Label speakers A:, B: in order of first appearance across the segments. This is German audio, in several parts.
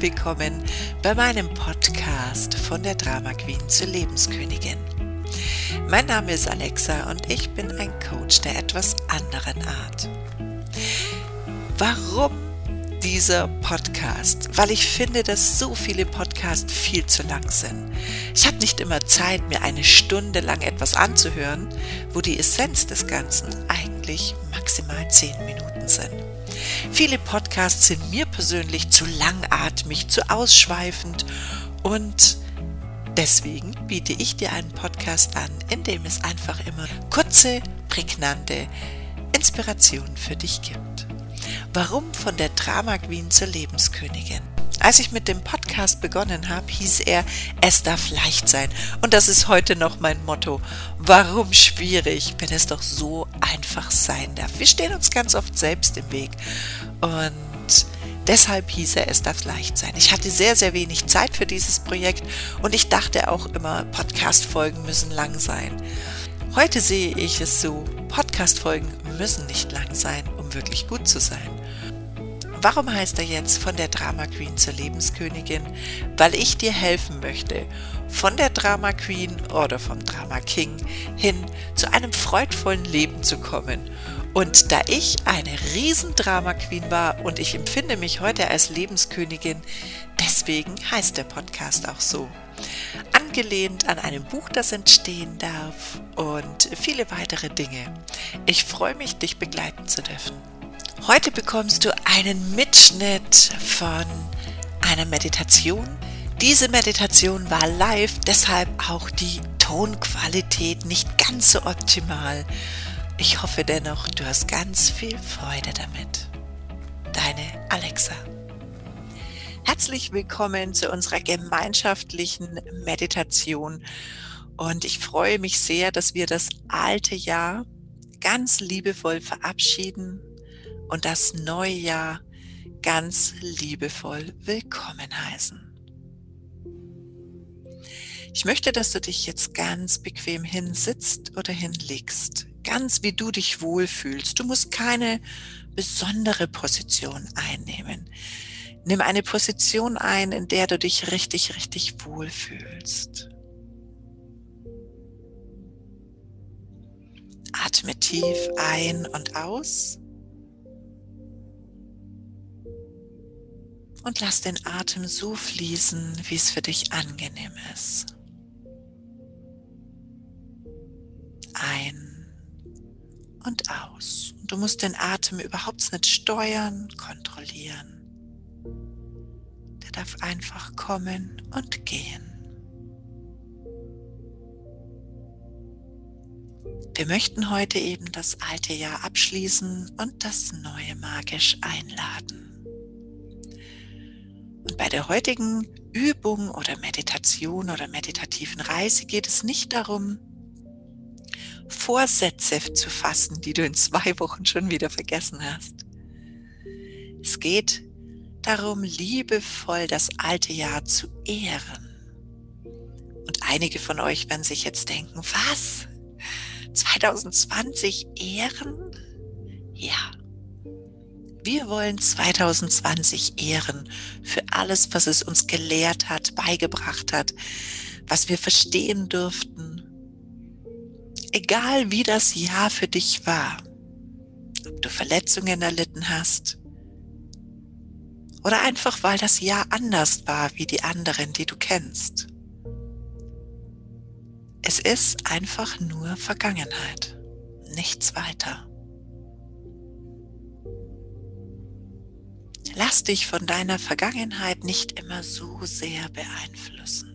A: Willkommen bei meinem Podcast von der Drama Queen zur Lebenskönigin. Mein Name ist Alexa und ich bin ein Coach der etwas anderen Art. Warum dieser Podcast? Weil ich finde, dass so viele Podcasts viel zu lang sind. Ich habe nicht immer Zeit, mir eine Stunde lang etwas anzuhören, wo die Essenz des Ganzen eigentlich maximal zehn Minuten sind. Viele Podcasts sind mir persönlich zu langatmig, zu ausschweifend und deswegen biete ich dir einen Podcast an, in dem es einfach immer kurze, prägnante Inspirationen für dich gibt. Warum von der Drama Queen zur Lebenskönigin? Als ich mit dem Podcast begonnen habe, hieß er, es darf leicht sein. Und das ist heute noch mein Motto. Warum schwierig, wenn es doch so einfach sein darf? Wir stehen uns ganz oft selbst im Weg. Und deshalb hieß er, es darf leicht sein. Ich hatte sehr, sehr wenig Zeit für dieses Projekt und ich dachte auch immer, Podcast-Folgen müssen lang sein. Heute sehe ich es so, Podcast-Folgen müssen nicht lang sein, um wirklich gut zu sein. Warum heißt er jetzt von der Drama Queen zur Lebenskönigin? Weil ich dir helfen möchte, von der Drama Queen oder vom Drama King hin zu einem freudvollen Leben zu kommen. Und da ich eine riesen Drama Queen war und ich empfinde mich heute als Lebenskönigin, deswegen heißt der Podcast auch so. Angelehnt an einem Buch, das entstehen darf und viele weitere Dinge. Ich freue mich, dich begleiten zu dürfen. Heute bekommst du einen Mitschnitt von einer Meditation. Diese Meditation war live, deshalb auch die Tonqualität nicht ganz so optimal. Ich hoffe dennoch, du hast ganz viel Freude damit. Deine Alexa. Herzlich willkommen zu unserer gemeinschaftlichen Meditation. Und ich freue mich sehr, dass wir das alte Jahr ganz liebevoll verabschieden und das neue Jahr ganz liebevoll willkommen heißen. Ich möchte, dass du dich jetzt ganz bequem hinsitzt oder hinlegst, ganz wie du dich wohlfühlst. Du musst keine besondere Position einnehmen. Nimm eine Position ein, in der du dich richtig, richtig wohlfühlst. Atme tief ein und aus. Und lass den Atem so fließen, wie es für dich angenehm ist. Ein und aus. Du musst den Atem überhaupt nicht steuern, kontrollieren. Der darf einfach kommen und gehen. Wir möchten heute eben das alte Jahr abschließen und das neue magisch einladen. Und bei der heutigen Übung oder Meditation oder meditativen Reise geht es nicht darum, Vorsätze zu fassen, die du in zwei Wochen schon wieder vergessen hast. Es geht darum, liebevoll das alte Jahr zu ehren. Und einige von euch werden sich jetzt denken, was? 2020 ehren? Ja, wir wollen 2020 ehren für alles, was es uns gelehrt hat, beigebracht hat, was wir verstehen durften. Egal wie das Jahr für dich war, ob du Verletzungen erlitten hast oder einfach weil das Jahr anders war wie die anderen, die du kennst. Es ist einfach nur Vergangenheit, nichts weiter. Lass dich von deiner Vergangenheit nicht immer so sehr beeinflussen.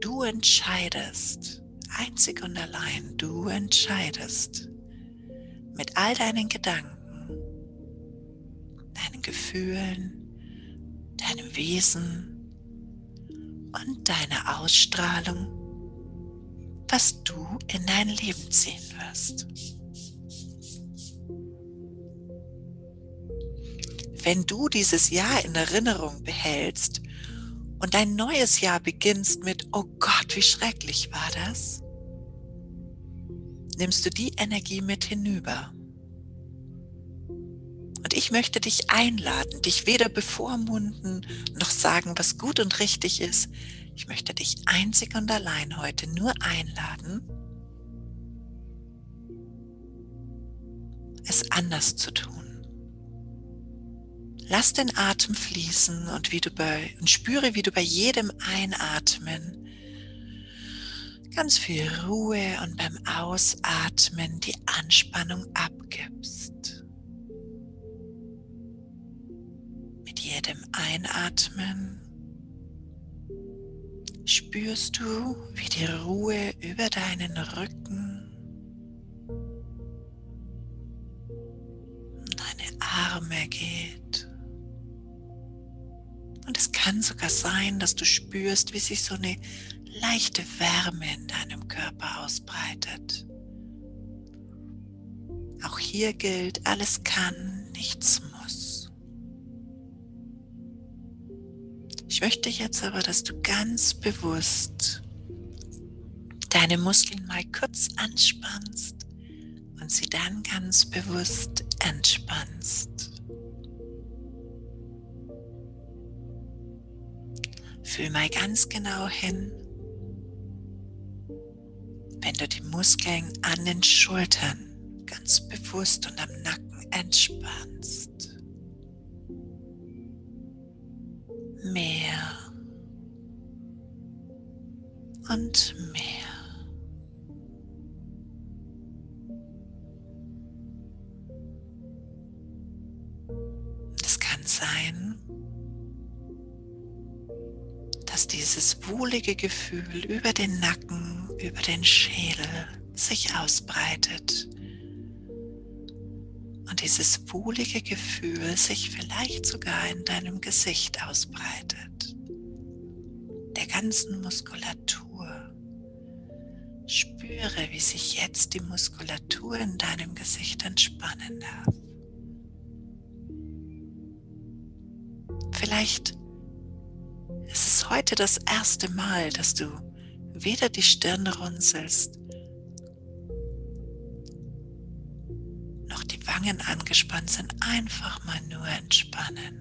A: Du entscheidest, einzig und allein, du entscheidest mit all deinen Gedanken, deinen Gefühlen, deinem Wesen und deiner Ausstrahlung, was du in dein Leben ziehen wirst. Wenn du dieses Jahr in Erinnerung behältst und dein neues Jahr beginnst mit, oh Gott, wie schrecklich war das, nimmst du die Energie mit hinüber. Und ich möchte dich einladen, dich weder bevormunden noch sagen, was gut und richtig ist. Ich möchte dich einzig und allein heute nur einladen, es anders zu tun. Lass den Atem fließen und, wie du bei, und spüre, wie du bei jedem Einatmen ganz viel Ruhe und beim Ausatmen die Anspannung abgibst. Mit jedem Einatmen spürst du, wie die Ruhe über deinen Rücken und deine Arme geht. Und es kann sogar sein, dass du spürst, wie sich so eine leichte Wärme in deinem Körper ausbreitet. Auch hier gilt, alles kann, nichts muss. Ich möchte jetzt aber, dass du ganz bewusst deine Muskeln mal kurz anspannst und sie dann ganz bewusst entspannst. Fühl mal ganz genau hin, wenn du die Muskeln an den Schultern ganz bewusst und am Nacken entspannst. Mehr und mehr. Es kann sein, dass dieses wohlige Gefühl über den Nacken, über den Schädel sich ausbreitet. Und dieses wohlige Gefühl sich vielleicht sogar in deinem Gesicht ausbreitet, der ganzen Muskulatur. Spüre, wie sich jetzt die Muskulatur in deinem Gesicht entspannen darf. Vielleicht es ist heute das erste Mal, dass du weder die Stirn runzelst, noch die Wangen angespannt sind. Einfach mal nur entspannen.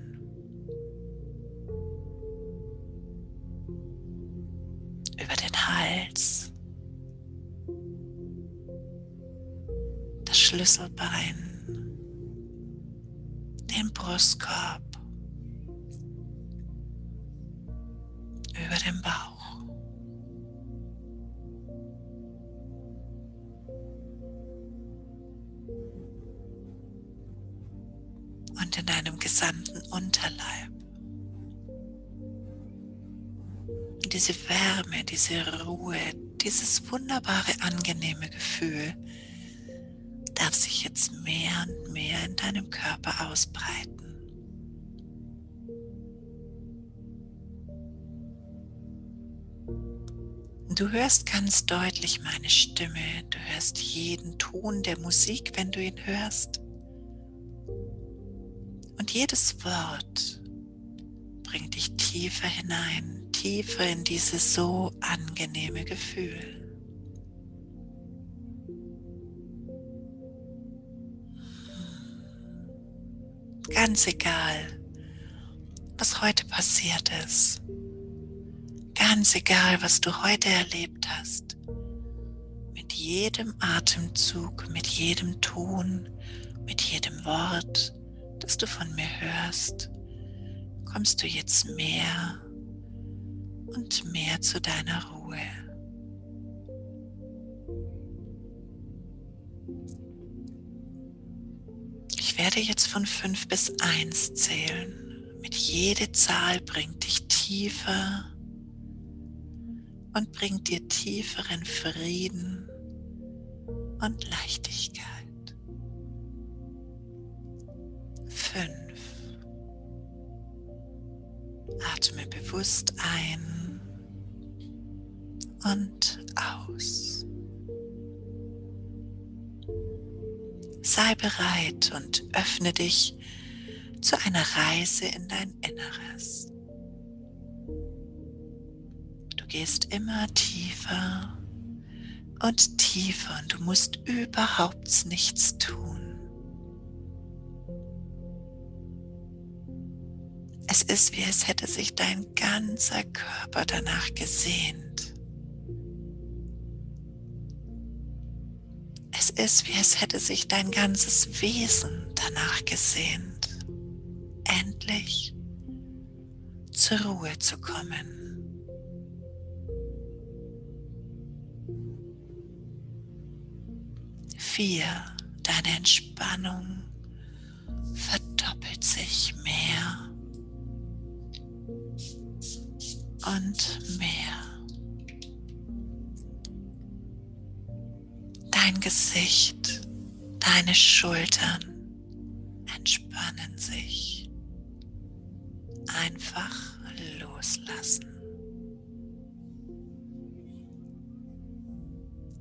A: Über den Hals, das Schlüsselbein, den Brustkorb über dem Bauch. Und in deinem gesamten Unterleib. Diese Wärme, diese Ruhe, dieses wunderbare, angenehme Gefühl darf sich jetzt mehr und mehr in deinem Körper ausbreiten. Du hörst ganz deutlich meine Stimme, du hörst jeden Ton der Musik, wenn du ihn hörst. Und jedes Wort bringt dich tiefer hinein, tiefer in dieses so angenehme Gefühl. Ganz egal, was heute passiert ist Ganz egal, was du heute erlebt hast. Mit jedem Atemzug, mit jedem Ton, mit jedem Wort, das du von mir hörst, kommst du jetzt mehr und mehr zu deiner Ruhe. Ich werde jetzt von fünf bis eins zählen. Mit jede Zahl bringt dich tiefer und bringt dir tieferen Frieden und Leichtigkeit. Fünf. Atme bewusst ein und aus. Sei bereit und öffne dich zu einer Reise in dein Inneres gehst immer tiefer und tiefer und du musst überhaupt nichts tun. Es ist, wie es hätte sich dein ganzer Körper danach gesehnt. Es ist, wie es hätte sich dein ganzes Wesen danach gesehnt, endlich zur Ruhe zu kommen. Vier, deine Entspannung verdoppelt sich mehr und mehr. Dein Gesicht, deine Schultern entspannen sich. Einfach loslassen.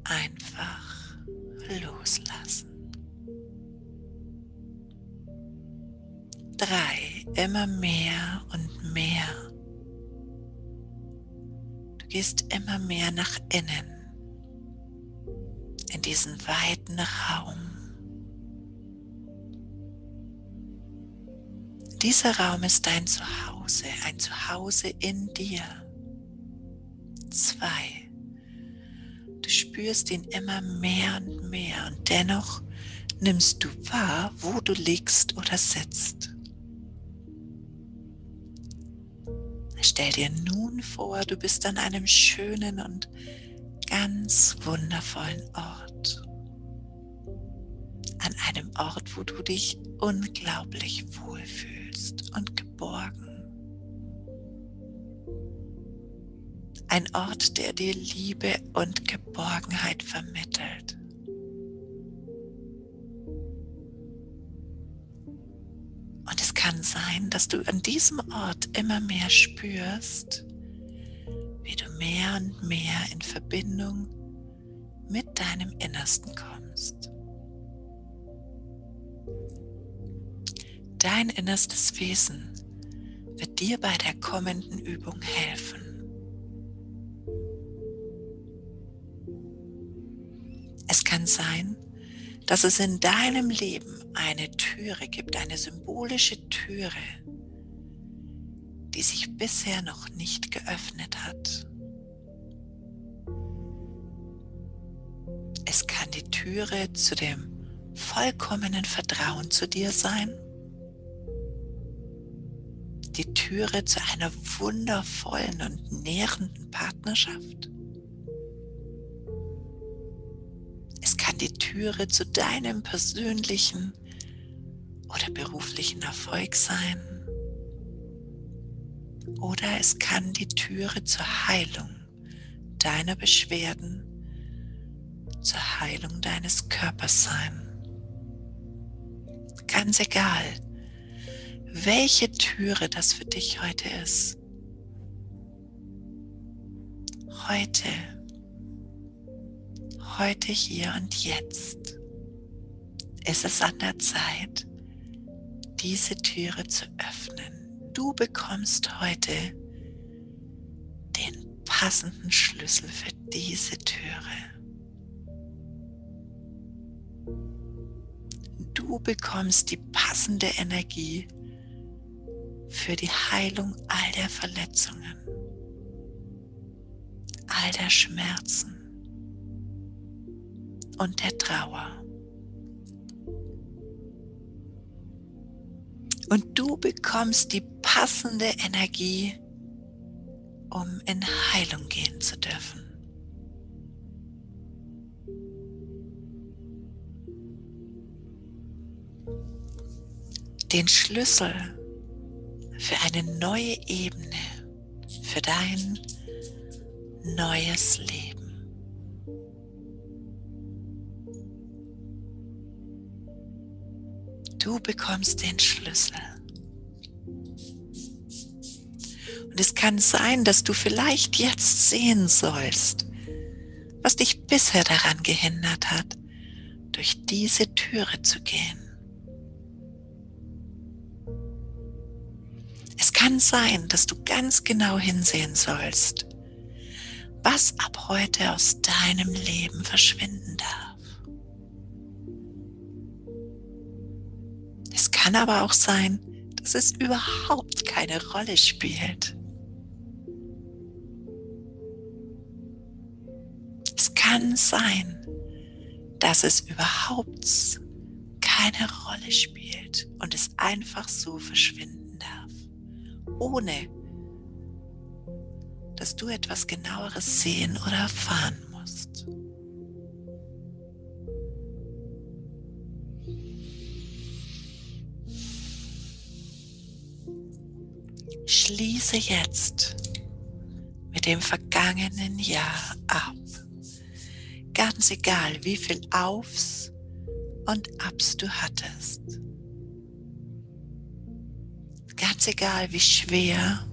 A: Einfach loslassen. Drei, immer mehr und mehr. Du gehst immer mehr nach innen, in diesen weiten Raum. Dieser Raum ist dein Zuhause, ein Zuhause in dir. Zwei. Spürst ihn immer mehr und mehr und dennoch nimmst du wahr, wo du liegst oder sitzt. Stell dir nun vor, du bist an einem schönen und ganz wundervollen Ort. An einem Ort, wo du dich unglaublich wohlfühlst und geborgen. Ein Ort, der dir Liebe und Geborgenheit vermittelt. Und es kann sein, dass du an diesem Ort immer mehr spürst, wie du mehr und mehr in Verbindung mit deinem Innersten kommst. Dein innerstes Wesen wird dir bei der kommenden Übung helfen. Kann sein, dass es in deinem Leben eine Türe gibt, eine symbolische Türe, die sich bisher noch nicht geöffnet hat. Es kann die Türe zu dem vollkommenen Vertrauen zu dir sein, die Türe zu einer wundervollen und nährenden Partnerschaft die Türe zu deinem persönlichen oder beruflichen Erfolg sein. Oder es kann die Türe zur Heilung deiner Beschwerden, zur Heilung deines Körpers sein. Ganz egal, welche Türe das für dich heute ist. Heute heute hier und jetzt ist es an der Zeit, diese Türe zu öffnen. Du bekommst heute den passenden Schlüssel für diese Türe. Du bekommst die passende Energie für die Heilung all der Verletzungen, all der Schmerzen und der Trauer. Und du bekommst die passende Energie, um in Heilung gehen zu dürfen. Den Schlüssel für eine neue Ebene, für dein neues Leben. Du bekommst den Schlüssel. Und es kann sein, dass du vielleicht jetzt sehen sollst, was dich bisher daran gehindert hat, durch diese Türe zu gehen. Es kann sein, dass du ganz genau hinsehen sollst, was ab heute aus deinem Leben verschwinden darf. Kann aber auch sein, dass es überhaupt keine Rolle spielt. Es kann sein, dass es überhaupt keine Rolle spielt und es einfach so verschwinden darf, ohne dass du etwas genaueres sehen oder erfahren musst. Schließe jetzt mit dem vergangenen Jahr ab. Ganz egal, wie viel Aufs und Abs du hattest. Ganz egal, wie schwer,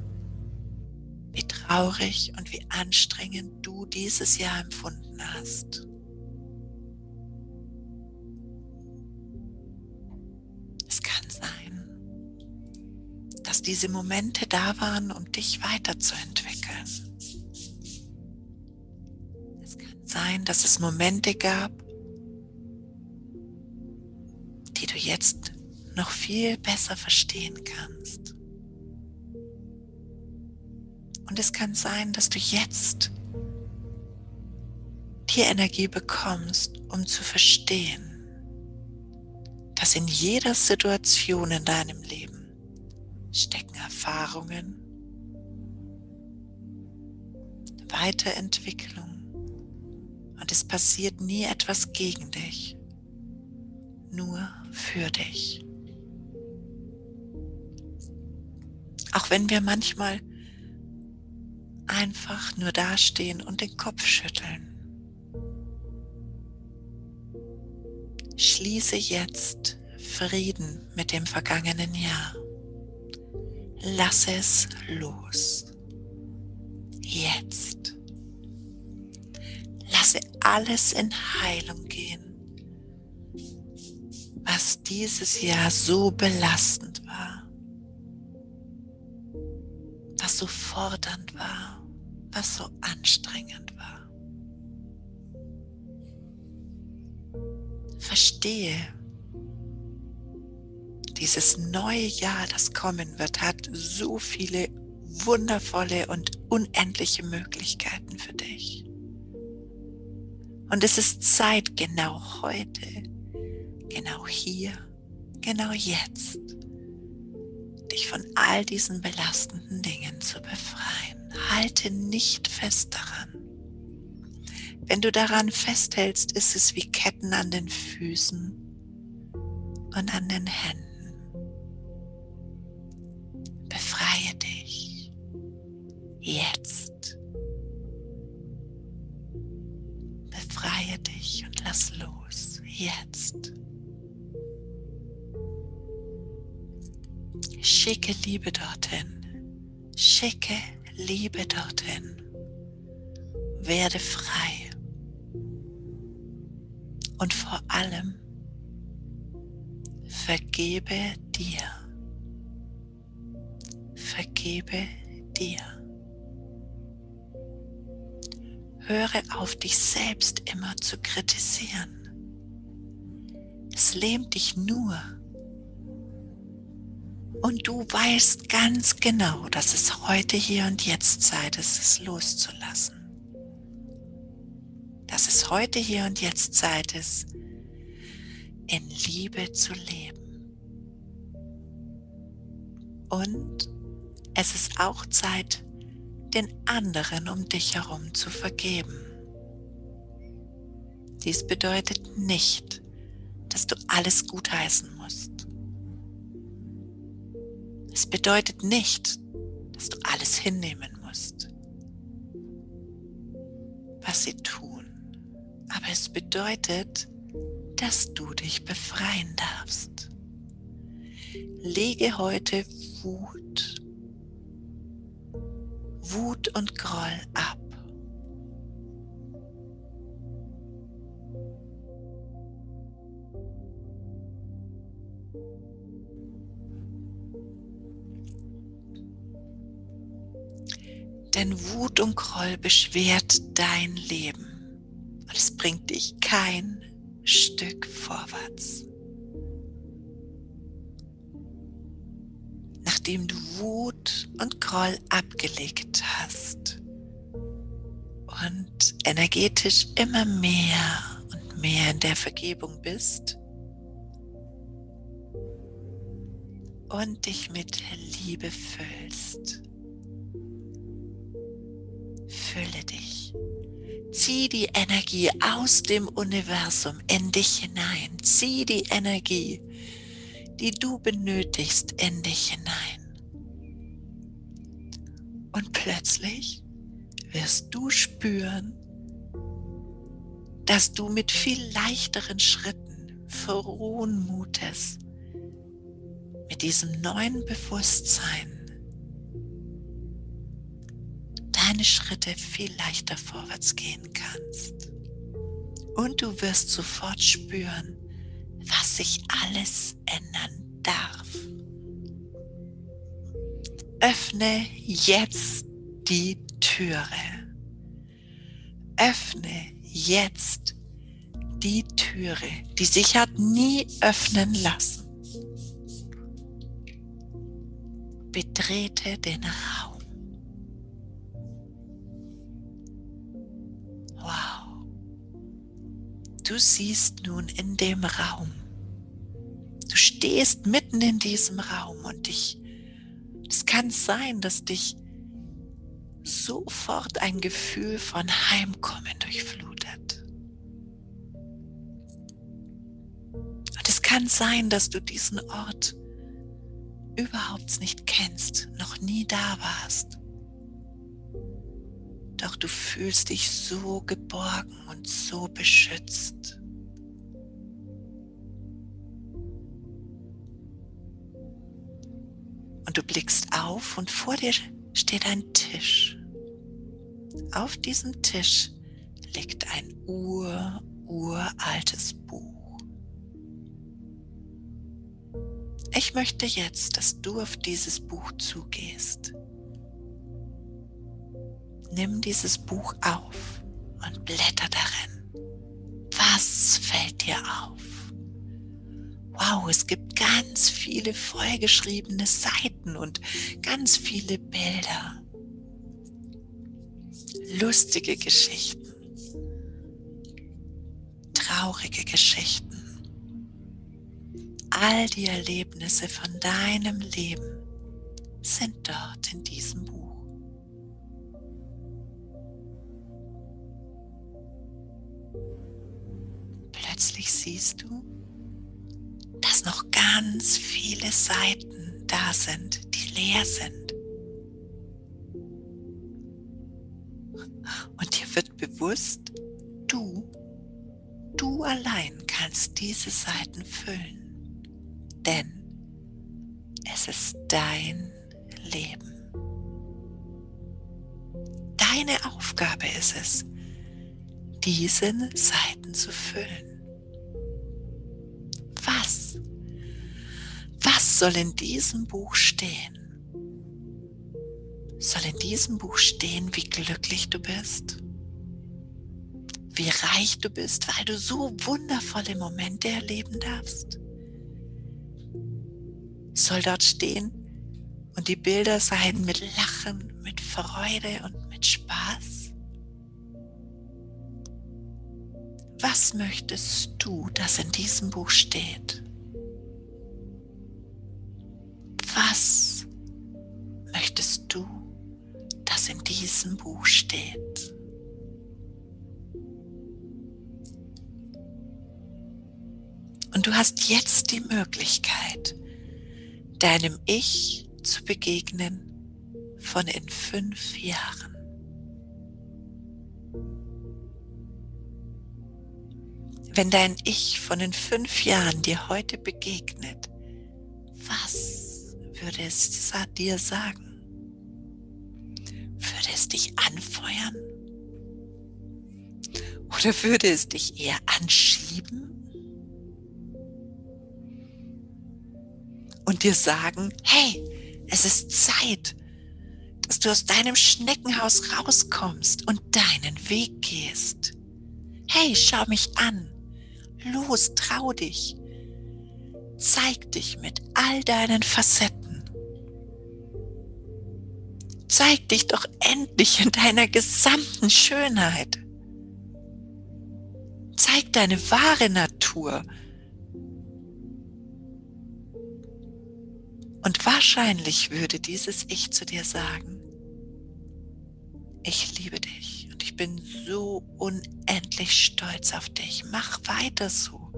A: wie traurig und wie anstrengend du dieses Jahr empfunden hast. Dass diese Momente da waren, um dich weiterzuentwickeln. Es kann sein, dass es Momente gab, die du jetzt noch viel besser verstehen kannst. Und es kann sein, dass du jetzt die Energie bekommst, um zu verstehen, dass in jeder Situation in deinem Leben stecken Erfahrungen, Weiterentwicklung und es passiert nie etwas gegen dich, nur für dich. Auch wenn wir manchmal einfach nur dastehen und den Kopf schütteln. Schließe jetzt Frieden mit dem vergangenen Jahr. Lass es los. Jetzt. Lasse alles in Heilung gehen, was dieses Jahr so belastend war, was so fordernd war, was so anstrengend war. Verstehe, dieses neue Jahr, das kommen wird, hat so viele wundervolle und unendliche Möglichkeiten für dich. Und es ist Zeit, genau heute, genau hier, genau jetzt, dich von all diesen belastenden Dingen zu befreien. Halte nicht fest daran. Wenn du daran festhältst, ist es wie Ketten an den Füßen und an den Händen. Jetzt. Befreie dich und lass los. Jetzt. Schicke Liebe dorthin. Schicke Liebe dorthin. Werde frei. Und vor allem vergebe dir. Vergebe dir. Höre auf, dich selbst immer zu kritisieren. Es lähmt dich nur. Und du weißt ganz genau, dass es heute, hier und jetzt Zeit ist, es loszulassen. Dass es heute, hier und jetzt Zeit ist, in Liebe zu leben. Und es ist auch Zeit, den anderen um dich herum zu vergeben. Dies bedeutet nicht, dass du alles gutheißen musst. Es bedeutet nicht, dass du alles hinnehmen musst, was sie tun. Aber es bedeutet, dass du dich befreien darfst. Lege heute Wut Wut und Groll ab. Denn Wut und Groll beschwert dein Leben und es bringt dich kein Stück vorwärts. Nachdem du Wut und Groll abgelegt hast und energetisch immer mehr und mehr in der Vergebung bist und dich mit Liebe füllst. Fülle dich. Zieh die Energie aus dem Universum in dich hinein. Zieh die Energie, die du benötigst, in dich hinein. Und plötzlich wirst du spüren, dass du mit viel leichteren Schritten frohen Mutes mit diesem neuen Bewusstsein deine Schritte viel leichter vorwärts gehen kannst. Und du wirst sofort spüren, was sich alles ändern darf. Öffne jetzt die Türe. Öffne jetzt die Türe, die sich hat nie öffnen lassen. Betrete den Raum. Du siehst nun in dem Raum. Du stehst mitten in diesem Raum und dich, es kann sein, dass dich sofort ein Gefühl von Heimkommen durchflutet. Und es kann sein, dass du diesen Ort überhaupt nicht kennst, noch nie da warst. Doch du fühlst dich so geborgen und so beschützt. Und du blickst auf und vor dir steht ein Tisch. Auf diesem Tisch liegt ein ur, uraltes Buch. Ich möchte jetzt, dass du auf dieses Buch zugehst nimm dieses Buch auf und blätter darin. Was fällt dir auf? Wow, es gibt ganz viele vollgeschriebene Seiten und ganz viele Bilder. Lustige Geschichten. Traurige Geschichten. All die Erlebnisse von deinem Leben sind dort in diesem Buch. Plötzlich siehst du, dass noch ganz viele Seiten da sind, die leer sind. Und dir wird bewusst, du, du allein kannst diese Seiten füllen, denn es ist dein Leben. Deine Aufgabe ist es, diese Seiten zu füllen. Soll in diesem Buch stehen? Soll in diesem Buch stehen, wie glücklich du bist? Wie reich du bist, weil du so wundervolle Momente erleben darfst? Soll dort stehen und die Bilder sein mit Lachen, mit Freude und mit Spaß? Was möchtest du, dass in diesem Buch steht? Was möchtest du, dass in diesem Buch steht? Und du hast jetzt die Möglichkeit, deinem Ich zu begegnen von in fünf Jahren. Wenn dein Ich von in fünf Jahren dir heute begegnet, was würde es dir sagen? Würde es dich anfeuern? Oder würde es dich eher anschieben? Und dir sagen, hey, es ist Zeit, dass du aus deinem Schneckenhaus rauskommst und deinen Weg gehst. Hey, schau mich an. Los, trau dich. Zeig dich mit all deinen Facetten. Zeig dich doch endlich in deiner gesamten Schönheit. Zeig deine wahre Natur. Und wahrscheinlich würde dieses Ich zu dir sagen, ich liebe dich bin so unendlich stolz auf dich. Mach weiter so.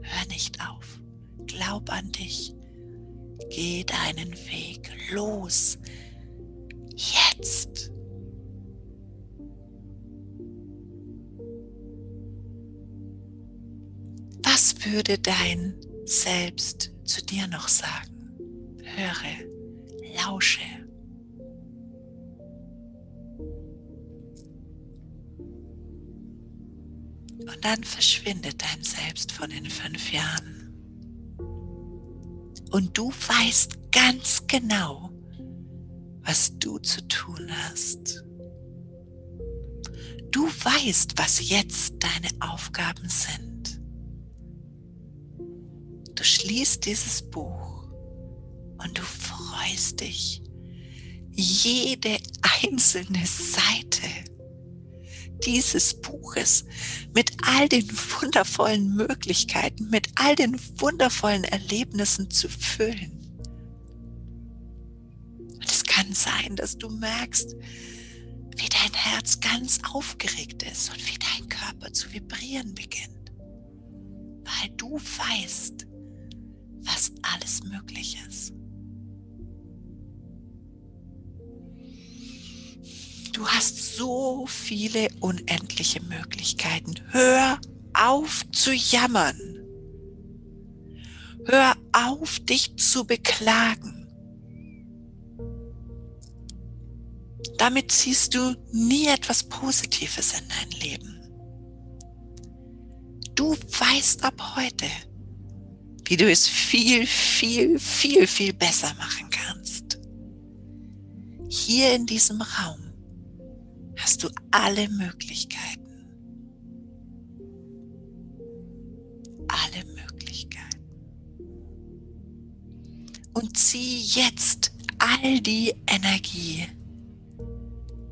A: Hör nicht auf. Glaub an dich. Geh deinen Weg. Los. Jetzt. Was würde dein Selbst zu dir noch sagen? Höre, lausche. Und dann verschwindet dein Selbst von den fünf Jahren. Und du weißt ganz genau, was du zu tun hast. Du weißt, was jetzt deine Aufgaben sind. Du schließt dieses Buch und du freust dich. Jede einzelne Seite dieses Buches mit all den wundervollen Möglichkeiten, mit all den wundervollen Erlebnissen zu füllen. Und es kann sein, dass du merkst, wie dein Herz ganz aufgeregt ist und wie dein Körper zu vibrieren beginnt, weil du weißt, was alles möglich ist. Du hast so viele unendliche Möglichkeiten. Hör auf zu jammern. Hör auf, dich zu beklagen. Damit ziehst du nie etwas Positives in dein Leben. Du weißt ab heute, wie du es viel, viel, viel, viel besser machen kannst. Hier in diesem Raum hast du alle Möglichkeiten. Alle Möglichkeiten. Und zieh jetzt all die Energie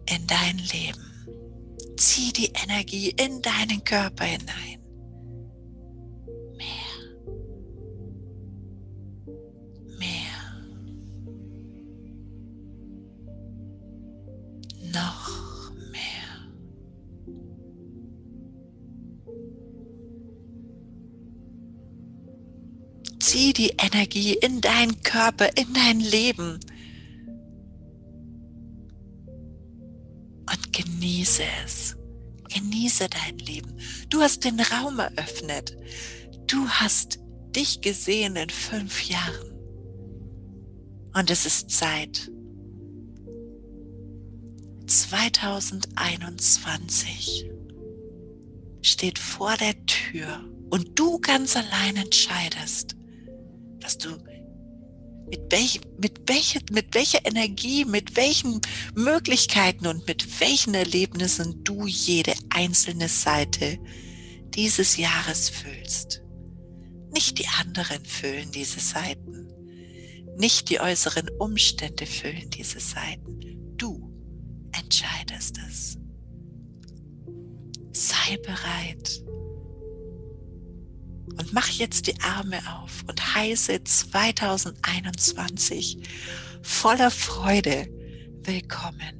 A: in dein Leben. Zieh die Energie in deinen Körper hinein. Die Energie in deinen Körper, in dein Leben und genieße es. Genieße dein Leben. Du hast den Raum eröffnet. Du hast dich gesehen in fünf Jahren. Und es ist Zeit. 2021 steht vor der Tür und du ganz allein entscheidest, dass du mit, welch, mit, welche, mit welcher Energie, mit welchen Möglichkeiten und mit welchen Erlebnissen du jede einzelne Seite dieses Jahres füllst. Nicht die anderen füllen diese Seiten. Nicht die äußeren Umstände füllen diese Seiten. Du entscheidest es. Sei bereit und mach jetzt die Arme auf und heiße 2021 voller Freude willkommen.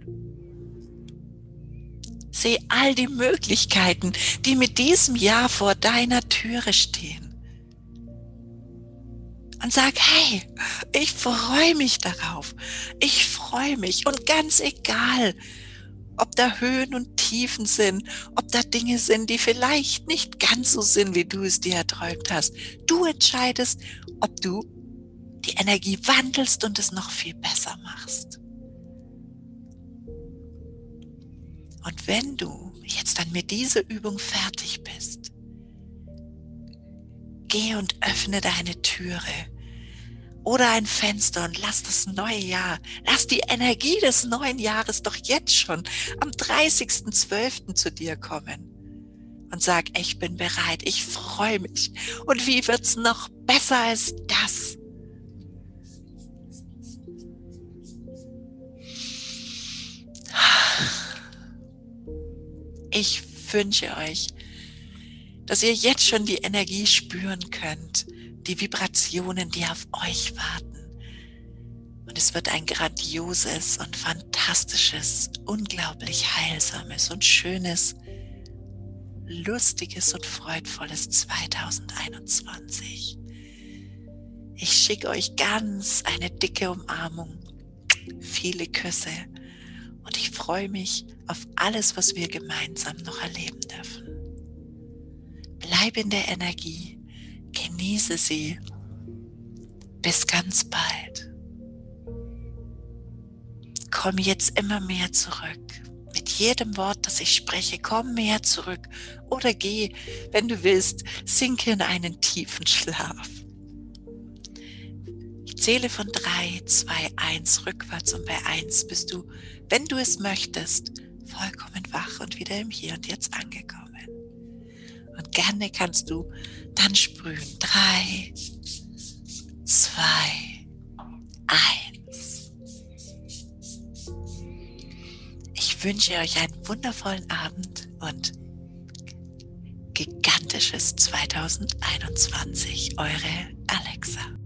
A: Seh all die Möglichkeiten, die mit diesem Jahr vor deiner Türe stehen. Und sag, hey, ich freue mich darauf. Ich freue mich. Und ganz egal, ob da Höhen und Tiefen sind, ob da Dinge sind, die vielleicht nicht ganz so sind, wie du es dir erträumt hast. Du entscheidest, ob du die Energie wandelst und es noch viel besser machst. Und wenn du jetzt dann mit dieser Übung fertig bist, geh und öffne deine Türe oder ein Fenster und lass das neue Jahr, lass die Energie des neuen Jahres doch jetzt schon am 30.12. zu dir kommen und sag, ich bin bereit, ich freue mich. Und wie wird's noch besser als das? Ich wünsche euch, dass ihr jetzt schon die Energie spüren könnt, die Vibrationen, die auf euch warten. Und es wird ein grandioses und fantastisches, unglaublich heilsames und schönes, lustiges und freudvolles 2021. Ich schicke euch ganz eine dicke Umarmung, viele Küsse und ich freue mich auf alles, was wir gemeinsam noch erleben dürfen. Bleib in der Energie, genieße sie. Bis ganz bald. Komm jetzt immer mehr zurück. Mit jedem Wort, das ich spreche, komm mehr zurück. Oder geh, wenn du willst, sinke in einen tiefen Schlaf. Ich zähle von 3, 2, 1 rückwärts und bei 1 bist du, wenn du es möchtest, vollkommen wach und wieder im Hier und Jetzt angekommen. Und gerne kannst du dann sprühen. 3, 2, 1. Ich wünsche euch einen wundervollen Abend und gigantisches 2021. Eure Alexa.